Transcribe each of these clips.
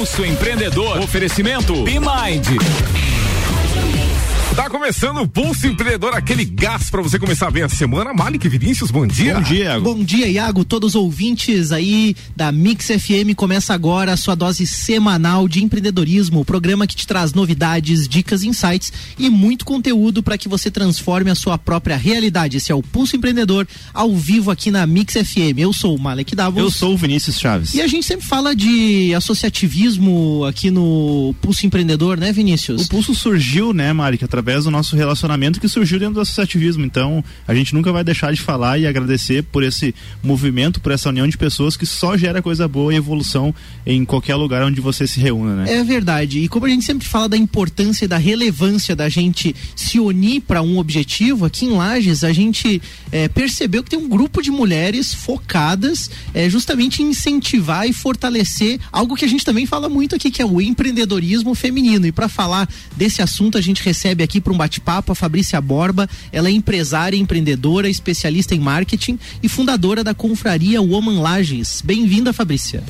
Pulso Empreendedor. Oferecimento B-Mind. Tá começando o Pulso Empreendedor, aquele gás para você começar bem a semana. Malik Vinícius, bom dia. Bom dia, Iago. Bom dia, Iago. Todos os ouvintes aí da Mix FM começa agora a sua dose semanal de empreendedorismo, o programa que te traz novidades, dicas, insights e muito conteúdo para que você transforme a sua própria realidade. Esse é o Pulso Empreendedor ao vivo aqui na Mix FM. Eu sou o Malek Davos. Eu sou o Vinícius Chaves. E a gente sempre fala de associativismo aqui no Pulso Empreendedor, né, Vinícius? O Pulso surgiu, né, Malik, através através do nosso relacionamento que surgiu dentro do associativismo. Então, a gente nunca vai deixar de falar e agradecer por esse movimento, por essa união de pessoas que só gera coisa boa e evolução em qualquer lugar onde você se reúna, né? É verdade. E como a gente sempre fala da importância e da relevância da gente se unir para um objetivo, aqui em Lages a gente é, percebeu que tem um grupo de mulheres focadas é, justamente em incentivar e fortalecer algo que a gente também fala muito aqui, que é o empreendedorismo feminino. E para falar desse assunto, a gente recebe aqui para um bate-papo a Fabrícia Borba. Ela é empresária, empreendedora, especialista em marketing e fundadora da confraria Woman Lages. Bem-vinda, Fabrícia.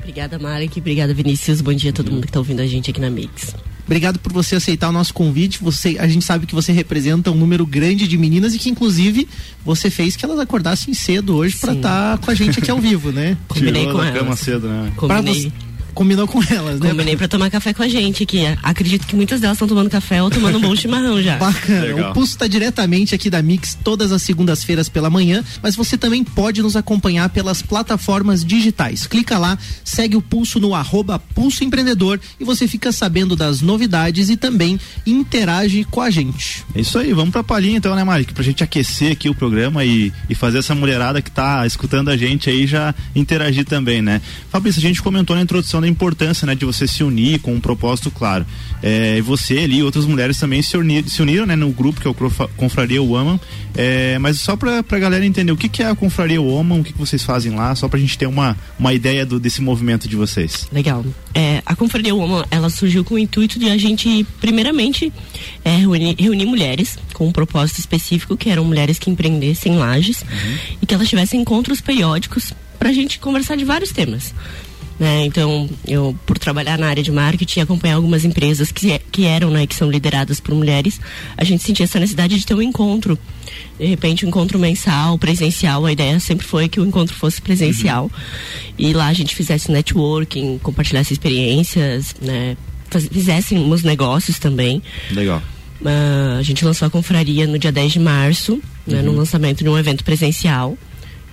Obrigada, Marek. Obrigada, Vinícius. Bom dia a todo mundo que está ouvindo a gente aqui na Mix. Obrigado por você aceitar o nosso convite. Você, a gente sabe que você representa um número grande de meninas e que inclusive você fez que elas acordassem cedo hoje para estar tá com a gente aqui ao vivo, né? Combinei Tirou com da elas. cama cedo, né? Combinei. Combinou com elas, né? Combinei pra tomar café com a gente aqui. Acredito que muitas delas estão tomando café ou tomando um bom chimarrão já. Bacana. Legal. O Pulso está diretamente aqui da Mix todas as segundas-feiras pela manhã, mas você também pode nos acompanhar pelas plataformas digitais. Clica lá, segue o Pulso no arroba Pulso Empreendedor e você fica sabendo das novidades e também interage com a gente. É isso aí, vamos pra palhinha então, né, Mari? Pra gente aquecer aqui o programa e, e fazer essa mulherada que tá escutando a gente aí já interagir também, né? Fabrício, a gente comentou na introdução da importância, né, de você se unir com um propósito claro. É, você ali e outras mulheres também se, unir, se uniram, né, no grupo que é o Confraria Woman. É, mas só pra, pra galera entender o que, que é a Confraria Woman, o que, que vocês fazem lá, só pra gente ter uma, uma ideia do, desse movimento de vocês. Legal. É, a Confraria Woman, ela surgiu com o intuito de a gente, primeiramente, é, reunir, reunir mulheres com um propósito específico, que eram mulheres que empreendessem lajes e que elas tivessem encontros periódicos pra gente conversar de vários temas. Né? Então, eu, por trabalhar na área de marketing e acompanhar algumas empresas que, que eram, né, que são lideradas por mulheres, a gente sentia essa necessidade de ter um encontro. De repente, um encontro mensal, presencial. A ideia sempre foi que o encontro fosse presencial. E lá a gente fizesse networking, compartilhasse experiências, né? faz- Fizéssemos negócios também. Legal. Ah, a gente lançou a confraria no dia 10 de março, né, no lançamento de um evento presencial.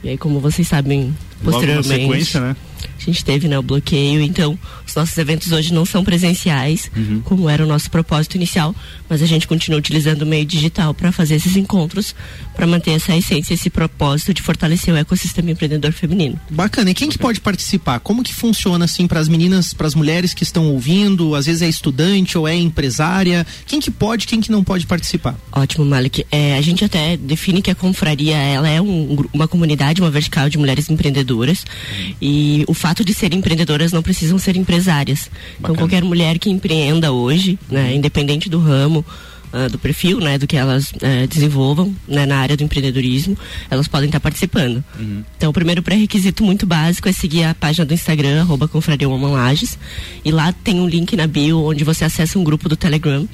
E aí, como vocês sabem, Logo na posteriormente, sequência, né? A gente teve né, o bloqueio. Então, os nossos eventos hoje não são presenciais, Uhum. como era o nosso propósito inicial, mas a gente continua utilizando o meio digital para fazer esses encontros, para manter essa essência, esse propósito de fortalecer o ecossistema empreendedor feminino. Bacana. E quem que pode participar? Como que funciona assim para as meninas, para as mulheres que estão ouvindo? Às vezes é estudante ou é empresária. Quem que pode, quem que não pode participar? Ótimo, Malik. É, a gente até define que a confraria ela é um uma comunidade, uma vertical de mulheres empreendedoras. E o fato de serem empreendedoras não precisam ser empresárias. Então, Bacana. qualquer mulher que empreenda hoje, né, independente do ramo, ah, do perfil, né, do que elas eh, desenvolvam né, na área do empreendedorismo, elas podem estar participando. Então, o primeiro pré-requisito muito básico é seguir a página do Instagram, arroba Lages, e lá tem um link na bio onde você acessa um grupo do Telegram.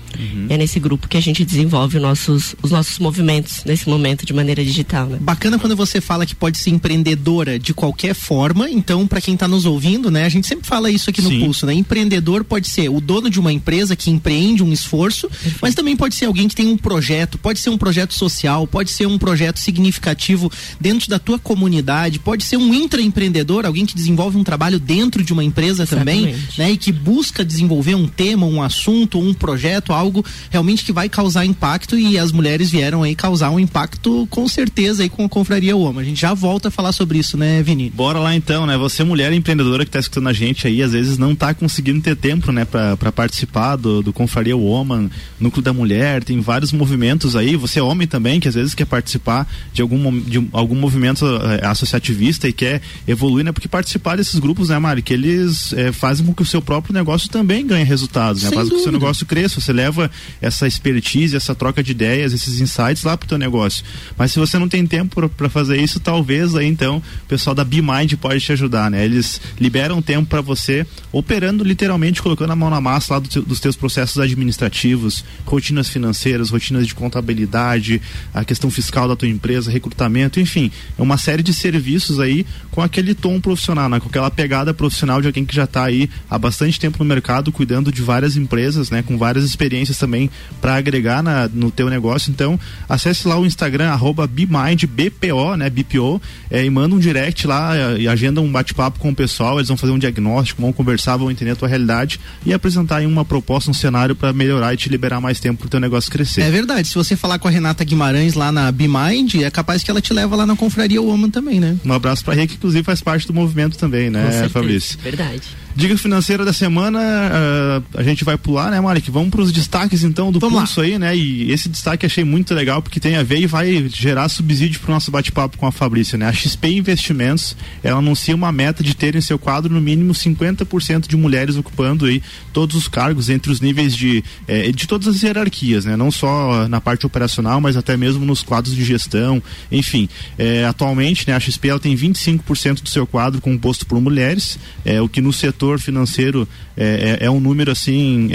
E é nesse grupo que a gente desenvolve os nossos, os nossos movimentos nesse momento de maneira digital, né? Bacana quando você fala que pode ser empreendedora de qualquer forma. Então, para quem está nos ouvindo, né, a gente sempre fala isso aqui no Sim. Pulso, né? Empreendedor pode ser o dono de uma empresa que empreende um esforço, mas também pode ser alguém que tem um projeto, pode ser um projeto social, pode ser um projeto significativo dentro da tua comunidade, pode ser um intraempreendedor, alguém que desenvolve um trabalho dentro de uma empresa também, Exatamente. né? E que busca desenvolver um tema, um assunto, um projeto, algo realmente que vai causar impacto e as mulheres vieram aí causar um impacto com certeza aí com a Confraria Woman. A gente já volta a falar sobre isso, né, Vini? Bora lá então, né? Você, mulher empreendedora que tá escutando a gente aí, às vezes não tá conseguindo ter tempo, né, pra, pra participar do, do Confraria Woman, Núcleo da Mulher mulher, tem vários movimentos aí, você é homem também, que às vezes quer participar de algum, de algum movimento é, associativista e quer evoluir, né? Porque participar desses grupos, né, Mari, que eles é, fazem com que o seu próprio negócio também ganhe resultados, né? Faz com que o seu negócio cresça, você leva essa expertise, essa troca de ideias, esses insights lá pro teu negócio. Mas se você não tem tempo para fazer isso, talvez aí então o pessoal da BeMind pode te ajudar, né? Eles liberam tempo para você operando literalmente, colocando a mão na massa lá do, dos teus processos administrativos, rotinas financeiras, rotinas de contabilidade, a questão fiscal da tua empresa, recrutamento, enfim, é uma série de serviços aí com aquele tom profissional, né? com aquela pegada profissional de alguém que já está aí há bastante tempo no mercado, cuidando de várias empresas, né? com várias experiências também para agregar na, no teu negócio. Então, acesse lá o Instagram, arroba BPO, né? BPO, é, e manda um direct lá e agenda um bate-papo com o pessoal, eles vão fazer um diagnóstico, vão conversar, vão entender a tua realidade e apresentar aí uma proposta, um cenário para melhorar e te liberar mais tempo para o teu negócio crescer. É verdade. Se você falar com a Renata Guimarães lá na BeMind, é capaz que ela te leva lá na Confraria Woman também, né? Um abraço para Rê, que inclusive faz parte do movimento também, né, Fabrício? Verdade. Dica financeira da semana, uh, a gente vai pular, né, Mari? Vamos para os destaques então do Vamos pulso lá. aí, né? E esse destaque achei muito legal porque tem a ver e vai gerar subsídio para o nosso bate-papo com a Fabrícia, né? A XP Investimentos, ela anuncia uma meta de ter em seu quadro no mínimo 50% de mulheres ocupando aí todos os cargos entre os níveis de eh, de todas as hierarquias, né? Não só na parte operacional, mas até mesmo nos quadros de gestão, enfim. Eh, atualmente, né, a XP ela tem 25% do seu quadro composto por mulheres, é o que no setor setor financeiro é, é, é um número assim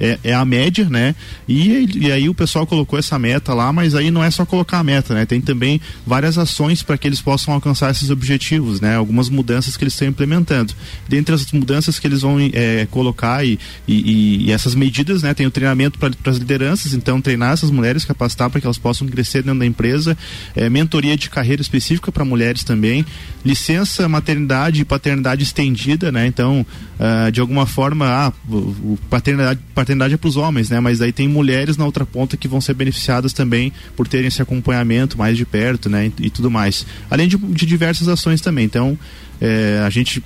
é, é, a média, né? E, e aí o pessoal colocou essa meta lá, mas aí não é só colocar a meta, né? Tem também várias ações para que eles possam alcançar esses objetivos, né? Algumas mudanças que eles estão implementando. Dentre as mudanças que eles vão é, colocar e, e, e, essas medidas, né? Tem o treinamento para as lideranças, então treinar essas mulheres, capacitar para que elas possam crescer dentro da empresa, é, mentoria de carreira específica para mulheres também, licença maternidade e paternidade estendida, né? Então, uh, de alguma forma, ah, paternidade, paternidade paternidade é para os homens, né? Mas aí tem mulheres na outra ponta que vão ser beneficiadas também por terem esse acompanhamento mais de perto, né? E, e tudo mais. Além de, de diversas ações também. Então, é, a gente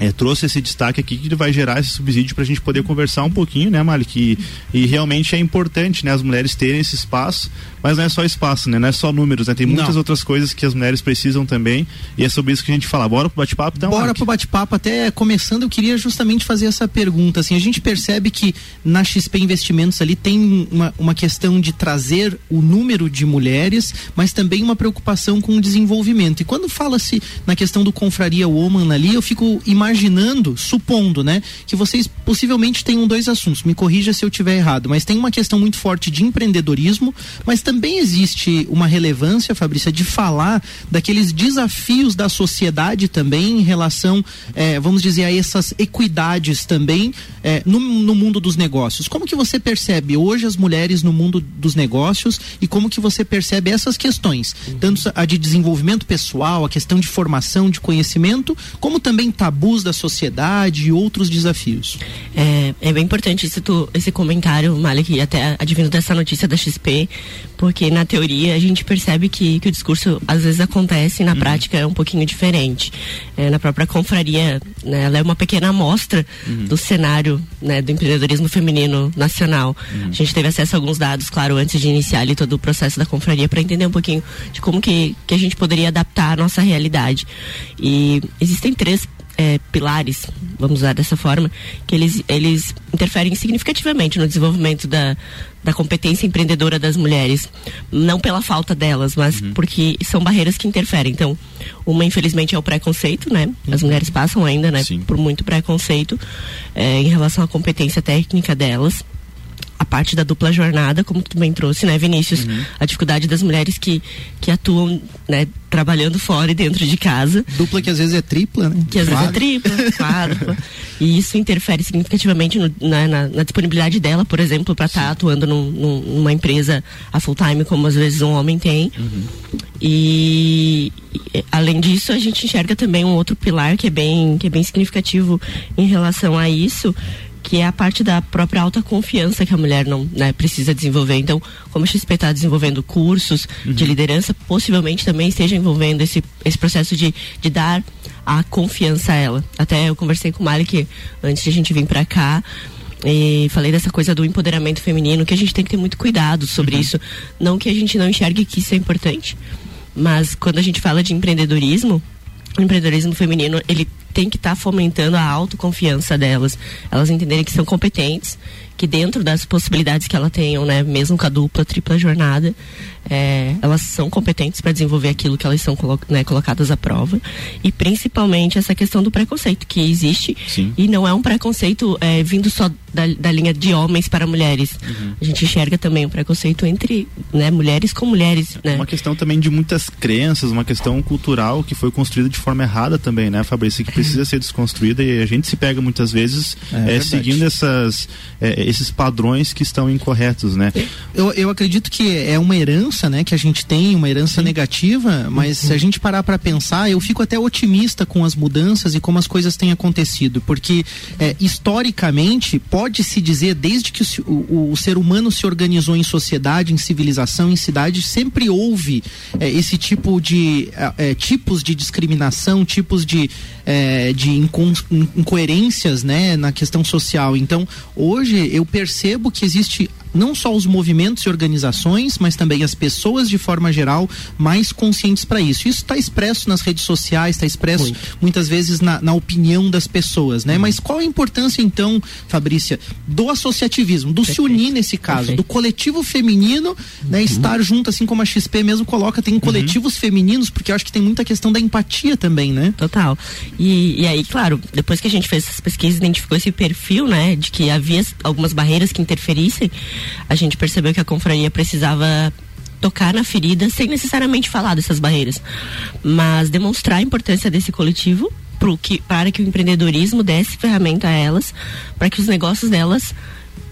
é, trouxe esse destaque aqui que vai gerar esse subsídio para a gente poder conversar um pouquinho, né, Malik? E, e, realmente é importante, né, as mulheres terem esse espaço, mas não é só espaço, né? Não é só números, né? Tem muitas não. outras coisas que as mulheres precisam também e é sobre isso que a gente fala. Bora pro bate-papo, então? Bora pro bate-papo. Até começando, eu queria justamente fazer essa pergunta. Assim, a gente percebe que na XP Investimentos ali tem uma, uma questão de trazer o número de mulheres, mas também uma preocupação com o desenvolvimento. E quando fala-se na questão do Confraria Woman ali, eu fico imaginando imaginando, supondo, né, que vocês possivelmente tenham dois assuntos. Me corrija se eu tiver errado, mas tem uma questão muito forte de empreendedorismo, mas também existe uma relevância, Fabrícia, de falar daqueles desafios da sociedade também em relação, eh, vamos dizer, a essas equidades também eh, no, no mundo dos negócios. Como que você percebe hoje as mulheres no mundo dos negócios e como que você percebe essas questões, tanto a de desenvolvimento pessoal, a questão de formação, de conhecimento, como também tabus da sociedade e outros desafios. É, é bem importante esse, tu, esse comentário, Malik, até advindo dessa notícia da XP, porque na teoria a gente percebe que, que o discurso às vezes acontece e na uhum. prática é um pouquinho diferente. É, na própria confraria, né, ela é uma pequena amostra uhum. do cenário né, do empreendedorismo feminino nacional. Uhum. A gente teve acesso a alguns dados, claro, antes de iniciar ali todo o processo da confraria para entender um pouquinho de como que, que a gente poderia adaptar a nossa realidade. E existem três é, pilares, vamos usar dessa forma, que eles, eles interferem significativamente no desenvolvimento da, da competência empreendedora das mulheres. Não pela falta delas, mas uhum. porque são barreiras que interferem. Então, uma, infelizmente, é o preconceito, né? As mulheres passam ainda, né, por muito preconceito é, em relação à competência técnica delas parte da dupla jornada, como tu bem trouxe, né, Vinícius? Uhum. A dificuldade das mulheres que, que atuam, né, trabalhando fora e dentro de casa. Dupla que às vezes é tripla, né? Que às vezes é tripla, quádrupla. e isso interfere significativamente no, na, na, na, disponibilidade dela, por exemplo, para estar tá atuando num, numa empresa a full time, como às vezes um homem tem. Uhum. E, e além disso, a gente enxerga também um outro pilar que é bem, que é bem significativo em relação a isso, que é a parte da própria autoconfiança que a mulher não né, precisa desenvolver. Então, como a XP está desenvolvendo cursos uhum. de liderança, possivelmente também esteja envolvendo esse, esse processo de, de dar a confiança a ela. Até eu conversei com o Malik antes de a gente vir para cá E falei dessa coisa do empoderamento feminino, que a gente tem que ter muito cuidado sobre uhum. isso. Não que a gente não enxergue que isso é importante, mas quando a gente fala de empreendedorismo, o empreendedorismo feminino, ele tem que estar tá fomentando a autoconfiança delas. Elas entenderem que são competentes, que dentro das possibilidades que ela tenham, né, mesmo com a dupla, tripla jornada, é, elas são competentes para desenvolver aquilo que elas são colo né, colocadas à prova e principalmente essa questão do preconceito que existe Sim. e não é um preconceito é, vindo só da, da, linha de homens para mulheres. Uhum. A gente enxerga também o preconceito entre né, mulheres com mulheres. Né? Uma questão também de muitas crenças, uma questão cultural que foi construída de forma errada também, né, Fabrício, que precisa ser desconstruída e a gente se pega muitas vezes é, é, seguindo essas é, esses padrões que estão incorretos, né? Eu, eu acredito que é uma herança, né, que a gente tem, uma herança Sim. negativa, mas uhum. se a gente parar para pensar, eu fico até otimista com as mudanças e como as coisas têm acontecido, porque é, historicamente pode se dizer desde que o, o, o, ser humano se organizou em sociedade, em civilização, em cidade, sempre houve é, esse tipo de é, é tipos de discriminação, tipos de é, de inco incoerências, né, na questão social. Então, hoje eu percebo que existe não só os movimentos e organizações, mas também as pessoas de forma geral mais conscientes para isso. Isso está expresso nas redes sociais, está expresso Muito. muitas vezes na, na, opinião das pessoas, né? Uhum. Mas qual a importância então, Fabrícia, do associativismo, do Perfeito. se unir nesse caso, Perfeito. do coletivo feminino, né, uhum. estar junto, assim como a XP mesmo coloca, tem uhum. coletivos femininos, porque eu acho que tem muita questão da empatia também, né? Total. E, e aí, claro, depois que a gente fez essas pesquisas, identificou esse perfil, né, de que havia algumas barreiras que interferissem a gente percebeu que a confraria precisava tocar na ferida sem necessariamente falar dessas barreiras, mas demonstrar a importância desse coletivo pro que, para que o empreendedorismo desse ferramenta a elas, para que os negócios delas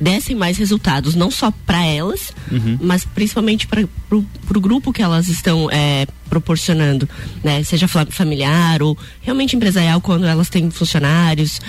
dessem mais resultados, não só para elas, uhum. mas principalmente para o grupo que elas estão é, proporcionando, né? Seja familiar ou realmente empresarial quando elas têm funcionários.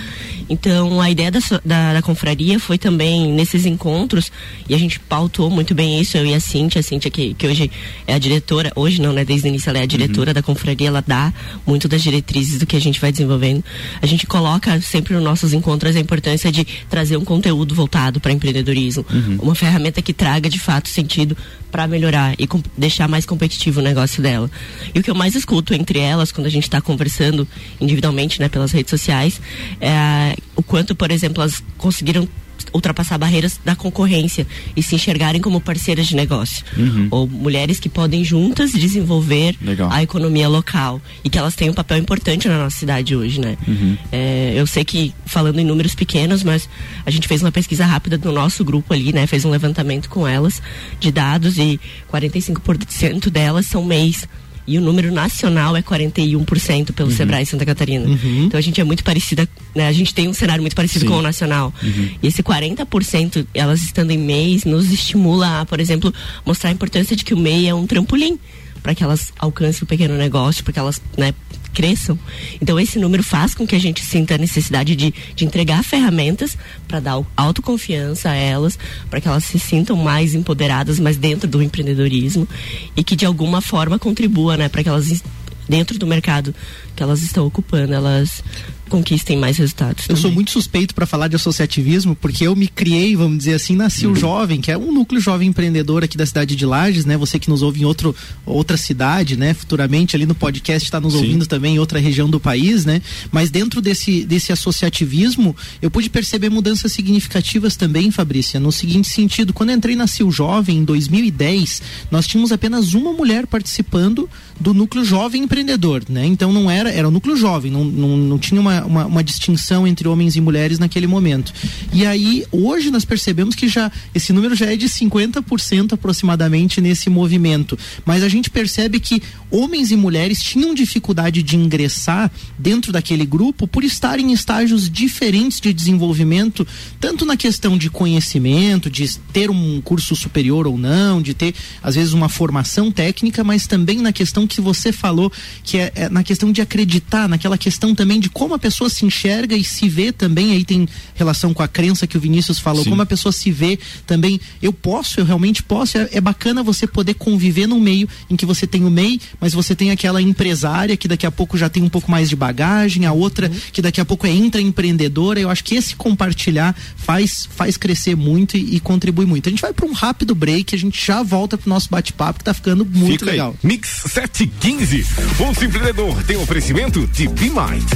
Então a ideia da, da, da, confraria foi também nesses encontros e a gente pautou muito bem isso, eu e a Cintia, a Cintia que, que hoje é a diretora, hoje não, né? Desde o início ela é a diretora uhum. da confraria, ela dá muito das diretrizes do que a gente vai desenvolvendo. A gente coloca sempre nos nossos encontros a importância de trazer um conteúdo voltado para empreendedorismo, uhum. uma ferramenta que traga de fato sentido para melhorar e deixar mais competitivo o negócio dela. E o que eu mais escuto entre elas, quando a gente está conversando individualmente, né, pelas redes sociais, é o quanto, por exemplo, elas conseguiram ultrapassar barreiras da concorrência e se enxergarem como parceiras de negócio. Uhum. Ou mulheres que podem juntas desenvolver Legal. a economia local e que elas têm um papel importante na nossa cidade hoje, né? Uhum. É, eu sei que, falando em números pequenos, mas a gente fez uma pesquisa rápida no nosso grupo ali, né? Fez um levantamento com elas de dados e 45% delas são MEIs e o número nacional é 41% pelo uhum. Sebrae Santa Catarina. Uhum. Então a gente é muito parecida, né? A gente tem um cenário muito parecido Sim. com o nacional. Uhum. E esse 40%, elas estando em MEIs, nos estimula a, por exemplo, mostrar a importância de que o MEI é um trampolim para que elas alcancem o pequeno negócio, para que elas né, cresçam. Então esse número faz com que a gente sinta a necessidade de, de entregar ferramentas para dar autoconfiança a elas, para que elas se sintam mais empoderadas, mas dentro do empreendedorismo e que de alguma forma contribua, né, para que elas dentro do mercado que elas estão ocupando, elas conquistem mais resultados. Eu também. sou muito suspeito para falar de associativismo, porque eu me criei, vamos dizer assim, nasci o uhum. Jovem, que é um núcleo jovem empreendedor aqui da cidade de Lages, né? Você que nos ouve em outro, outra cidade, né? Futuramente ali no podcast está nos Sim. ouvindo também em outra região do país, né? Mas dentro desse, desse associativismo, eu pude perceber mudanças significativas também, Fabrícia, no seguinte sentido, quando eu entrei na Sil Jovem em 2010, nós tínhamos apenas uma mulher participando do núcleo jovem empreendedor, né? Então não era, era o núcleo jovem, não, não, não tinha uma uma, uma, distinção entre homens e mulheres naquele momento. E aí, hoje nós percebemos que já esse número já é de 50% aproximadamente nesse movimento. Mas a gente percebe que homens e mulheres tinham dificuldade de ingressar dentro daquele grupo por estarem em estágios diferentes de desenvolvimento, tanto na questão de conhecimento, de ter um curso superior ou não, de ter, às vezes, uma formação técnica, mas também na questão que você falou, que é, é na questão de acreditar, naquela questão também de como a pessoa se enxerga e se vê também, aí tem relação com a crença que o Vinícius falou, Sim. como a pessoa se vê também, eu posso, eu realmente posso, é, é bacana você poder conviver num meio em que você tem o MEI, mas você tem aquela empresária que daqui a pouco já tem um pouco mais de bagagem, a outra que daqui a pouco é intraempreendedora, eu acho que esse compartilhar faz, faz crescer muito e, e contribui muito. A gente vai para um rápido break, a gente já volta pro nosso bate-papo que tá ficando muito Fica aí. legal. Mix 715. Pulso Empreendedor tem oferecimento de B-Mind.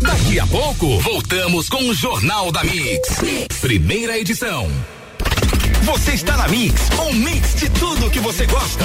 Daqui a pouco, voltamos com o Jornal da mix. Primeira edição. Você está na Mix, um mix de tudo que você gosta.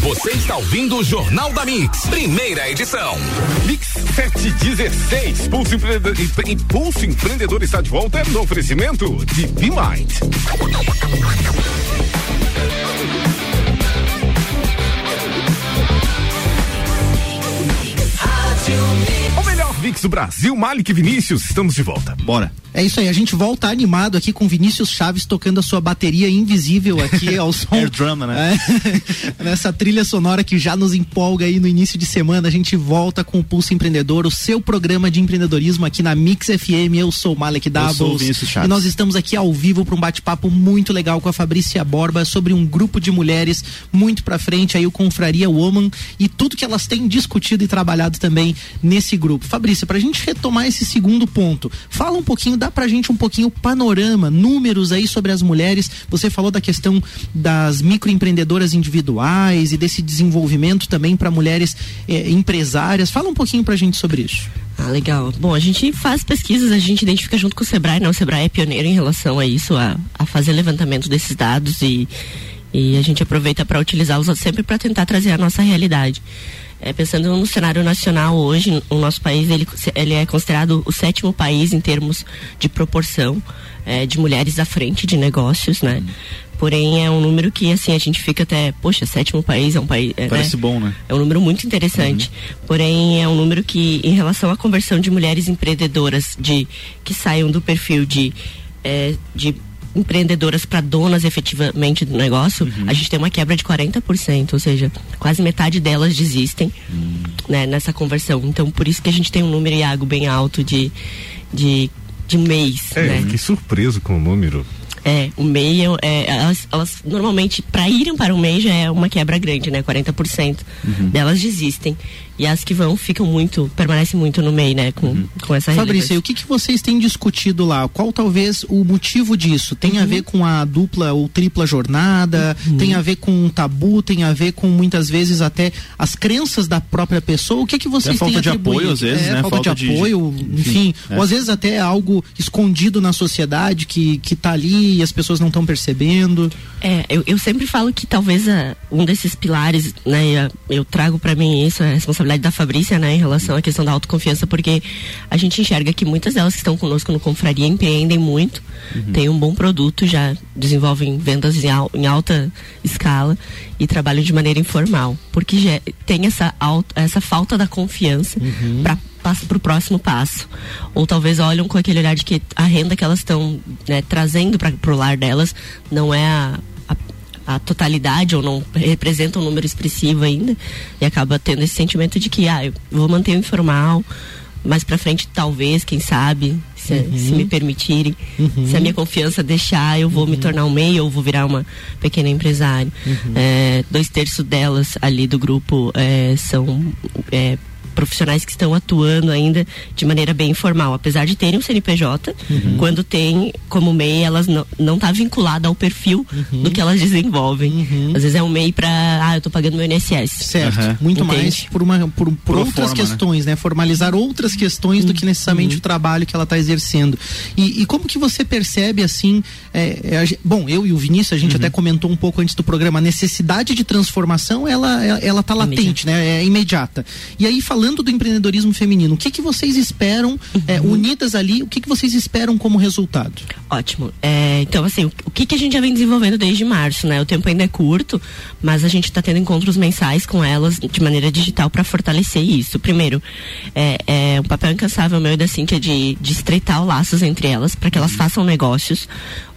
Você está ouvindo o Jornal da Mix, primeira edição. Mix 716. Pulso Empreendedor, Empre- Pulso Empreendedor está de volta no oferecimento de B-Mind. O Mix do Brasil, Malik Vinícius, estamos de volta. Bora. É isso aí, a gente volta animado aqui com Vinícius Chaves tocando a sua bateria invisível aqui ao som. Air drama, né? É, nessa trilha sonora que já nos empolga aí no início de semana, a gente volta com o Pulso Empreendedor, o seu programa de empreendedorismo aqui na Mix FM. Eu sou o Malek Doubles. sou o Vinícius Chaves. E nós estamos aqui ao vivo para um bate-papo muito legal com a Fabrícia Borba sobre um grupo de mulheres muito pra frente aí o Confraria Woman e tudo que elas têm discutido e trabalhado também nesse grupo. Fabrícia, pra gente retomar esse segundo ponto, fala um pouquinho, dá pra gente um pouquinho o panorama, números aí sobre as mulheres. Você falou da questão das microempreendedoras individuais e desse desenvolvimento também para mulheres eh, empresárias. Fala um pouquinho pra gente sobre isso. Ah, legal. Bom, a gente faz pesquisas, a gente identifica junto com o Sebrae, né? O Sebrae é pioneiro em relação a isso, a, a fazer levantamento desses dados e, e a gente aproveita para utilizá-los sempre para tentar trazer a nossa realidade. É, pensando no cenário nacional hoje, o nosso país ele, ele é considerado o sétimo país em termos de proporção é, de mulheres à frente de negócios, né? Porém, é um número que, assim, a gente fica até, poxa, sétimo país é um país. é, Parece né? bom, né? É um número muito interessante. Porém, é um número que, em relação à conversão de mulheres empreendedoras de que saiam do perfil de, é, de empreendedoras para donas efetivamente do negócio, a gente tem uma quebra de 40%, ou seja, quase metade delas desistem né, nessa conversão. Então, por isso que a gente tem um número, Iago, bem alto de, de, de mês. É, né? eu fiquei surpreso com o número. É, o MEI, é, é, elas, elas normalmente, para irem para o MEI já é uma quebra grande, né? 40% delas desistem. E as que vão ficam muito, permanecem muito no MEI, né? Com, com essa Fabrício, e o que, que vocês têm discutido lá? Qual talvez o motivo disso? Tem Uhum. a ver com a dupla ou tripla jornada? Tem a ver com um tabu? Tem a ver com muitas vezes até as crenças da própria pessoa? O que que vocês É falta têm de atribuído? apoio, às vezes, é, né? Falta, Falta de de- apoio, enfim. é. Ou às vezes até algo escondido na sociedade que, que tá ali e as pessoas não estão percebendo. É, eu, eu sempre falo que talvez ah, um desses pilares, né, eu trago para mim isso, a responsabilidade da Fabrícia, né, em relação à questão da autoconfiança, porque a gente enxerga que muitas delas que estão conosco no Confraria empreendem muito, têm um bom produto, já desenvolvem vendas em, al- em alta escala e trabalham de maneira informal, porque já tem essa, essa falta da confiança para passa para o próximo passo. Ou talvez olham com aquele olhar de que a renda que elas estão né, trazendo para o lar delas não é a, a, totalidade ou não representa um número expressivo ainda e acaba tendo esse sentimento de que ah, eu vou manter o informal, mais para frente talvez, quem sabe, se, se me permitirem, se a minha confiança deixar, eu vou me tornar um MEI ou vou virar uma pequena empresária. É, dois terços delas ali do grupo é, são é, profissionais que estão atuando ainda de maneira bem informal, apesar de terem o CNPJ, quando tem como MEI, elas não, não tá vinculada ao perfil do que elas desenvolvem. Às vezes é um MEI para, ah, eu tô pagando meu INSS. Certo. Muito Entende? mais por, uma, por, por Pro outras forma, né? questões, né? Formalizar outras questões do que necessariamente o trabalho que ela está exercendo. E, e como que você percebe, assim, é, é, bom, eu e o Vinícius, a gente até comentou um pouco antes do programa, a necessidade de transformação, ela, ela, ela tá latente, né? É imediata. E aí, falando falando do empreendedorismo feminino, o que, que vocês esperam, é, unidas ali, o que, que vocês esperam como resultado? Ótimo. É, então, assim, o, que, que a gente já vem desenvolvendo desde março, né? O tempo ainda é curto, mas a gente está tendo encontros mensais com elas de maneira digital para fortalecer isso. Primeiro, é, é um papel incansável meu e da Cíntia de, de estreitar os laços entre elas para que elas façam negócios,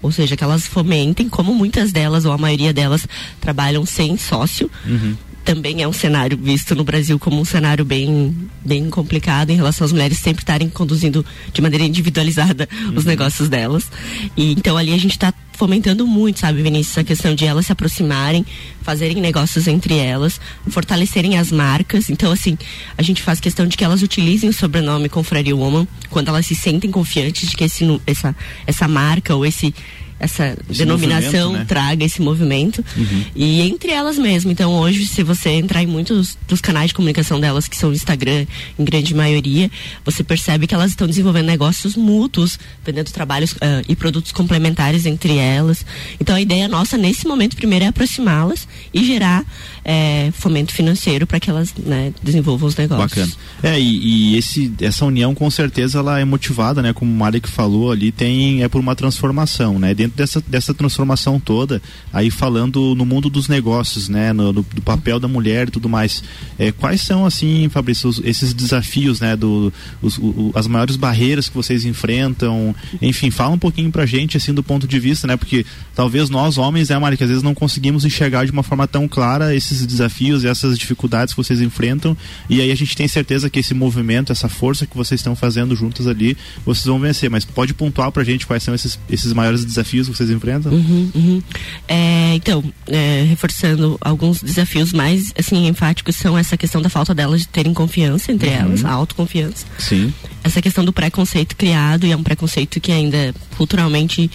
ou seja, que elas fomentem, como muitas delas ou a maioria delas trabalham sem sócio. Uhum também é um cenário visto no Brasil como um cenário bem, bem complicado em relação às mulheres sempre estarem conduzindo de maneira individualizada uhum. os negócios delas. E então ali a gente está fomentando muito, sabe, Vinícius, a questão de elas se aproximarem, fazerem negócios entre elas, fortalecerem as marcas. Então, assim, a gente faz questão de que elas utilizem o sobrenome Confraria Woman quando elas se sentem confiantes de que esse, essa, essa marca ou esse essa esse denominação né? traga esse movimento uhum. e entre elas mesmo. Então hoje, se você entrar em muitos dos canais de comunicação delas, que são o Instagram, em grande maioria, você percebe que elas estão desenvolvendo negócios mútuos, vendendo trabalhos uh, e produtos complementares entre elas. Então a ideia nossa nesse momento primeiro é aproximá-las e gerar é, fomento financeiro para que elas né, desenvolvam os negócios. Bacana. É, e, e, esse, essa união com certeza ela é motivada, né? Como o Mari falou ali, tem, é por uma transformação, né? Dentro dessa, dessa transformação toda, aí falando no mundo dos negócios, né? No, do, do papel da mulher e tudo mais. É, quais são, assim, Fabrício, os, esses desafios, né? Do, os, o, as maiores barreiras que vocês enfrentam? Enfim, fala um pouquinho pra gente, assim, do ponto de vista, né? Porque talvez nós, homens, né, Mari, que às vezes não conseguimos enxergar de uma forma tão clara esses desafios e essas dificuldades que vocês enfrentam e aí a gente tem certeza que esse movimento, essa força que vocês estão fazendo juntos ali, vocês vão vencer. Mas pode pontuar pra gente quais são esses, esses maiores desafios que vocês enfrentam? Uhum, uhum. É, então, é, reforçando alguns desafios mais assim enfáticos são essa questão da falta delas de terem confiança entre uhum. elas, a autoconfiança. Sim. Essa questão do preconceito criado e é um preconceito que ainda culturalmente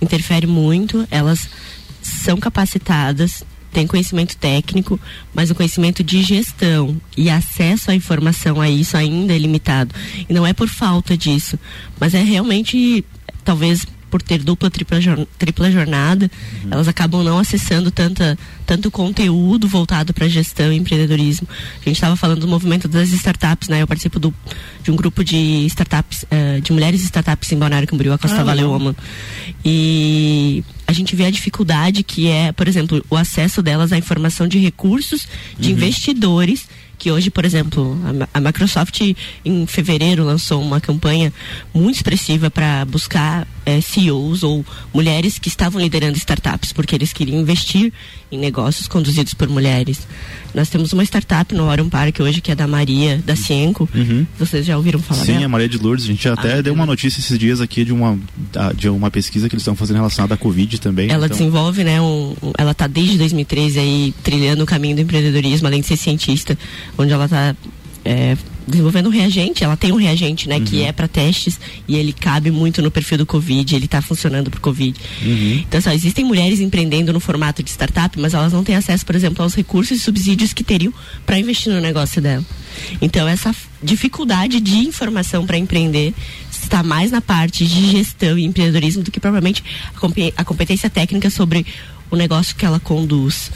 interfere muito. Elas são capacitadas tem conhecimento técnico, mas o conhecimento de gestão e acesso à informação a isso ainda é limitado. E não é por falta disso, mas é realmente, talvez por ter dupla, tripla, tripla jornada, uhum. elas acabam não acessando tanta, tanto conteúdo voltado para gestão e empreendedorismo. A gente estava falando do movimento das startups, né? Eu participo do, de um grupo de startups, uh, de mulheres startups em Balneário Camboriú, a Costa ah, Valeoma. E a gente vê a dificuldade que é, por exemplo, o acesso delas à informação de recursos de uhum. investidores que hoje, por exemplo, a, a, Microsoft em fevereiro lançou uma campanha muito expressiva para buscar é, CEOs ou mulheres que estavam liderando startups, porque eles queriam investir em negócios conduzidos por mulheres. Nós temos uma startup no Orion Park hoje, que é da Maria, da Cienco. Uhum. Vocês já ouviram falar Sim, dela? a Maria de Lourdes. A gente até ah, deu uma notícia esses dias aqui de uma, de uma pesquisa que eles estão fazendo relacionada à Covid também. Ela então... desenvolve, né? Um, ela está desde 2013 aí trilhando o caminho do empreendedorismo, além de ser cientista, onde ela está é, desenvolvendo um reagente, ela tem um reagente, né, uhum. que é para testes e ele cabe muito no perfil do Covid, ele está funcionando para Covid. Uhum. Então, só, existem mulheres empreendendo no formato de startup, mas elas não têm acesso, por exemplo, aos recursos e subsídios que teriam para investir no negócio dela. Então, essa dificuldade de informação para empreender está mais na parte de gestão e empreendedorismo do que propriamente a competência técnica sobre o negócio que ela conduz.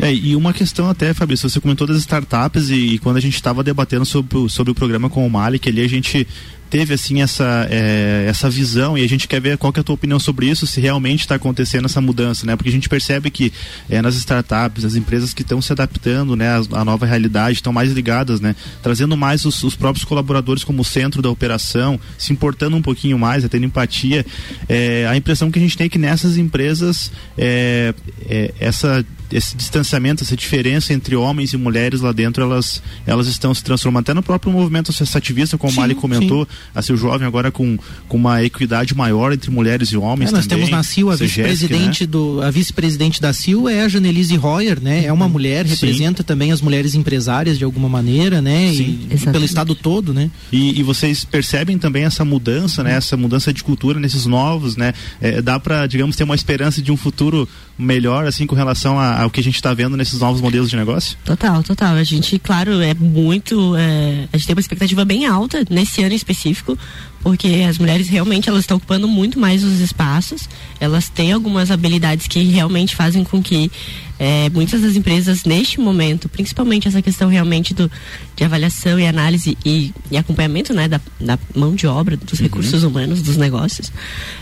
É, e uma questão até, Fabrício, você comentou das startups e, e quando a gente estava debatendo sobre, sobre o programa com o Malik, ali a gente teve assim essa, é, essa visão e a gente quer ver qual que é a tua opinião sobre isso, se realmente está acontecendo essa mudança, né? Porque a gente percebe que é, nas startups, as empresas que estão se adaptando, né, à, nova realidade, estão mais ligadas, né? Trazendo mais os, os, próprios colaboradores como centro da operação, se importando um pouquinho mais, tendo empatia. É, a impressão que a gente tem é que nessas empresas é, é, essa esse distanciamento, essa diferença entre homens e mulheres lá dentro, elas, elas estão se transformando. Até no próprio movimento associativista, como sim, o Mali comentou, sim a ser jovem agora com, com uma equidade maior entre mulheres e homens. É, nós também, temos na CIL a vice-presidente né? do a vice-presidente da CIL é a Janelise Royer, né? É uma mulher, representa Sim. também as mulheres empresárias de alguma maneira, né? Sim, e, e pelo estado todo, né? E, e, vocês percebem também essa mudança, né? Essa mudança de cultura nesses novos, né? É, dá para, digamos, ter uma esperança de um futuro melhor, assim, com relação ao que a gente está vendo nesses novos modelos de negócio? Total, total. A gente, claro, é muito. É, a gente tem uma expectativa bem alta nesse ano específico, porque as mulheres realmente elas estão ocupando muito mais os espaços. Elas têm algumas habilidades que realmente fazem com que é, muitas das empresas neste momento, principalmente essa questão realmente do, de avaliação e análise e, e acompanhamento né, da, da, mão de obra, dos uhum. recursos humanos, dos negócios,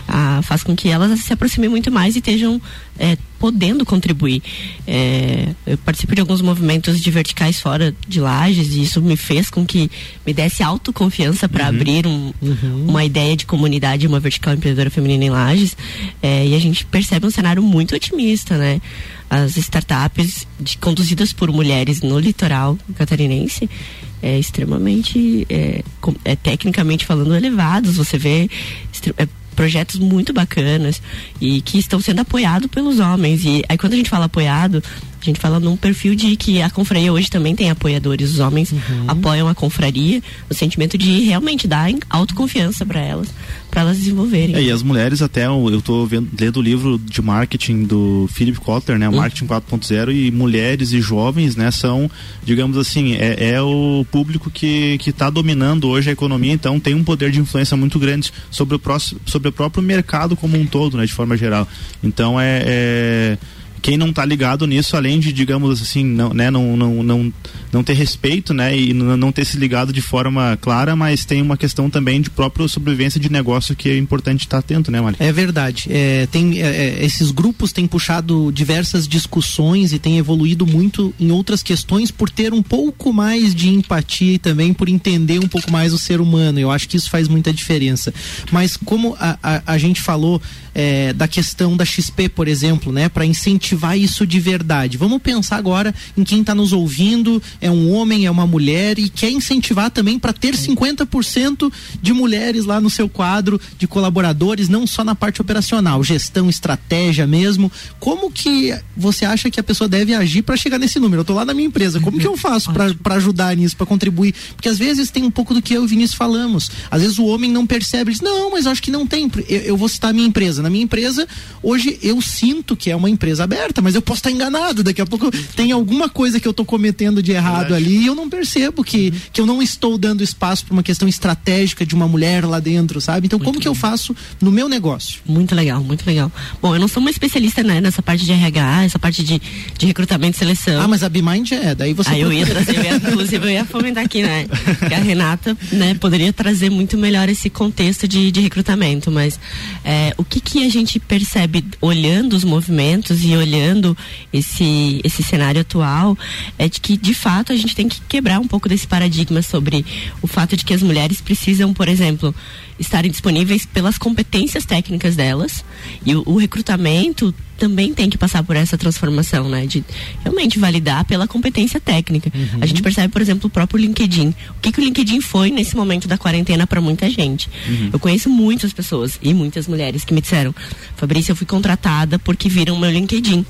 ah, faz com que elas se aproximem muito mais e estejam é, podendo contribuir. É, eu participo de alguns movimentos de verticais fora de lajes e isso me fez com que me desse autoconfiança para uhum. abrir um, uhum. uma ideia de comunidade, uma vertical empreendedora feminina em lajes. É, e a gente percebe um cenário muito otimista, né? As startups de, conduzidas por mulheres no litoral catarinense é extremamente é, é tecnicamente falando elevados você vê é, projetos muito bacanas e que estão sendo apoiados pelos homens e aí quando a gente fala apoiado a gente fala num perfil de que a confraria hoje também tem apoiadores. Os homens uhum. apoiam a confraria no sentimento de realmente dar autoconfiança para elas, para elas desenvolverem. É, e as mulheres até, eu estou lendo o livro de marketing do Philip Kotler, né? O uhum. Marketing 4.0 e mulheres e jovens, né? São, digamos assim, é, é o público que está dominando hoje a economia, então tem um poder de influência muito grande sobre o, próximo, sobre o próprio mercado como um todo, né? De forma geral. Então é, é quem não está ligado nisso, além de, digamos assim, não, né, não, não, não, não ter respeito, né, e não ter se ligado de forma clara, mas tem uma questão também de própria sobrevivência de negócio que é importante estar atento, né, Mari? É verdade. É, tem, é, é, esses grupos têm puxado diversas discussões e têm evoluído muito em outras questões por ter um pouco mais de empatia e também por entender um pouco mais o ser humano. Eu acho que isso faz muita diferença. Mas como a, a, a gente falou é, da questão da XP, por exemplo, né, para incentivar isso de verdade. Vamos pensar agora em quem está nos ouvindo, é um homem, é uma mulher e quer incentivar também para ter 50% de mulheres lá no seu quadro de colaboradores, não só na parte operacional, gestão, estratégia mesmo. Como que você acha que a pessoa deve agir para chegar nesse número? Eu estou lá na minha empresa, como que eu faço para ajudar nisso, para contribuir? Porque às vezes tem um pouco do que eu e o Vinícius falamos. Às vezes o homem não percebe, diz, não, mas acho que não tem. Eu, eu vou citar a minha empresa empresa. Na minha empresa, hoje eu sinto que é uma empresa aberta, mas eu posso estar enganado. Daqui a pouco tem alguma coisa que eu estou cometendo de errado ali e eu não percebo que, uhum. que eu não estou dando espaço para uma questão estratégica de uma mulher lá dentro, sabe? Então, muito como que eu faço no meu negócio? Muito legal, muito legal. Bom, eu não sou uma especialista né, nessa parte de RH, essa parte de, de recrutamento e seleção. Ah, mas a BeMind é, daí você. Ah, eu ia trazer, eu ia, inclusive eu ia fomentar aqui, né? Que a Renata, né, poderia trazer muito melhor esse contexto de, de recrutamento, mas é, o que, que a gente percebe olhando os movimentos e olhando esse, esse cenário atual é de que, de fato, a gente tem que quebrar um pouco desse paradigma sobre o fato de que as mulheres precisam, por exemplo, estarem disponíveis pelas competências técnicas delas e o, o recrutamento também tem que passar por essa transformação, né? De realmente validar pela competência técnica. Uhum. A gente percebe, por exemplo, o próprio LinkedIn. O que, que o LinkedIn foi nesse momento da quarentena para muita gente? Uhum. Eu conheço muitas pessoas e muitas mulheres que me disseram, Fabrícia, eu fui contratada porque viram meu LinkedIn.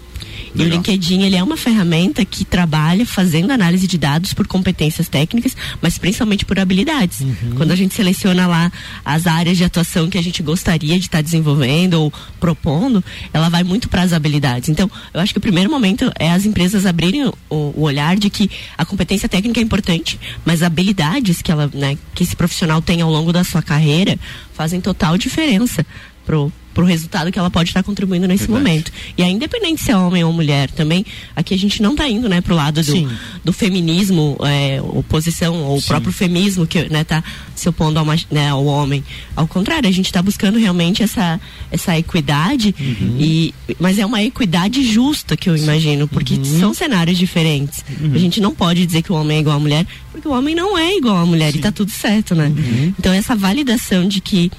E o LinkedIn ele é uma ferramenta que trabalha fazendo análise de dados por competências técnicas, mas principalmente por habilidades. Uhum. Quando a gente seleciona lá as áreas de atuação que a gente gostaria de estar tá desenvolvendo ou propondo, ela vai muito para as habilidades. Então, eu acho que o primeiro momento é as empresas abrirem o, o olhar de que a competência técnica é importante, mas habilidades que ela, né, que esse profissional tem ao longo da sua carreira fazem total diferença pro pro resultado que ela pode estar contribuindo nesse Verdade. momento. E aí, independente se é homem ou mulher também, aqui a gente não está indo, né, pro lado do, do feminismo, é, oposição, ou o próprio feminismo que, né, tá se opondo ao, né, ao homem. Ao contrário, a gente está buscando realmente essa, essa equidade, uhum. e, mas é uma equidade justa que eu imagino, porque uhum. são cenários diferentes. Uhum. A gente não pode dizer que o homem é igual à mulher, porque o homem não é igual à mulher Sim. e tá tudo certo, né? Uhum. Então essa validação de que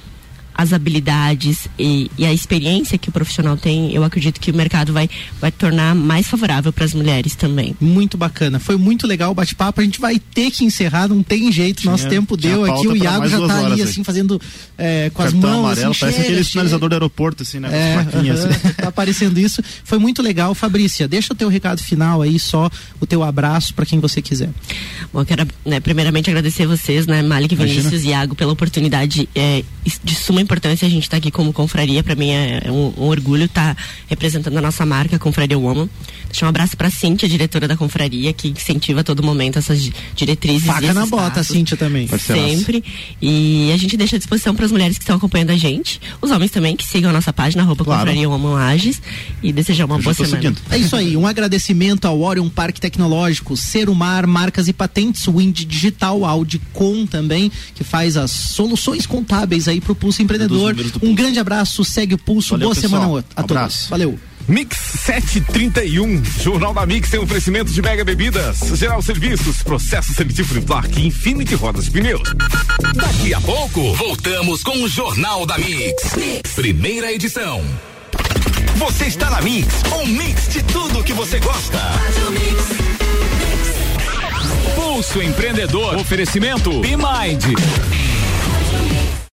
as habilidades e, e, a experiência que o profissional tem, eu acredito que o mercado vai, vai tornar mais favorável para as mulheres também. Muito bacana. Foi muito legal o bate-papo. A gente vai ter que encerrar, não tem jeito. Nosso tempo deu aqui. O Iago já está ali, assim, fazendo é, com Cartão as mãos. amarelo, assim, parece cheira, aquele sinalizador do aeroporto, assim, né? É, uh -huh, assim. Tá aparecendo isso. Foi muito legal. Fabrícia, deixa o teu recado final aí, só o teu abraço para quem você quiser. Bom, eu quero, né, primeiramente agradecer vocês, né, Malik, Vinícius e Iago, pela oportunidade é, de suma importância importância a gente estar tá aqui como confraria. Para mim é um, um orgulho estar tá representando a nossa marca, Confraria Woman. Deixar um abraço para Cíntia, diretora da confraria, que incentiva a todo momento essas diretrizes. Faca na bota, Cíntia também. Sempre. E a gente deixa à disposição para as mulheres que estão acompanhando a gente, os homens também que sigam a nossa página, arroba claro. confraria Woman Lages, e desejar uma Eu boa semana. Seguindo. É isso aí, um agradecimento ao Orion Parque Tecnológico, Serumar, Marcas e Patentes, Wind Digital, Audicom também, que faz as soluções contábeis aí pro Pulso Empreendedor. Um grande abraço, segue o Pulso, Valeu, boa pessoal. semana a um todos. Abraço. Valeu. Mix 731. Jornal da Mix tem um oferecimento de mega bebidas, geral serviços, processo seletivo de placa e Infinity Rodas Pneus. Daqui a pouco, voltamos com o Jornal da mix. mix. Primeira edição. Você está na Mix, um mix de tudo que você gosta. Pulso Empreendedor. Oferecimento Be Mind.